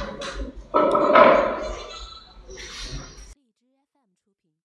Thank you.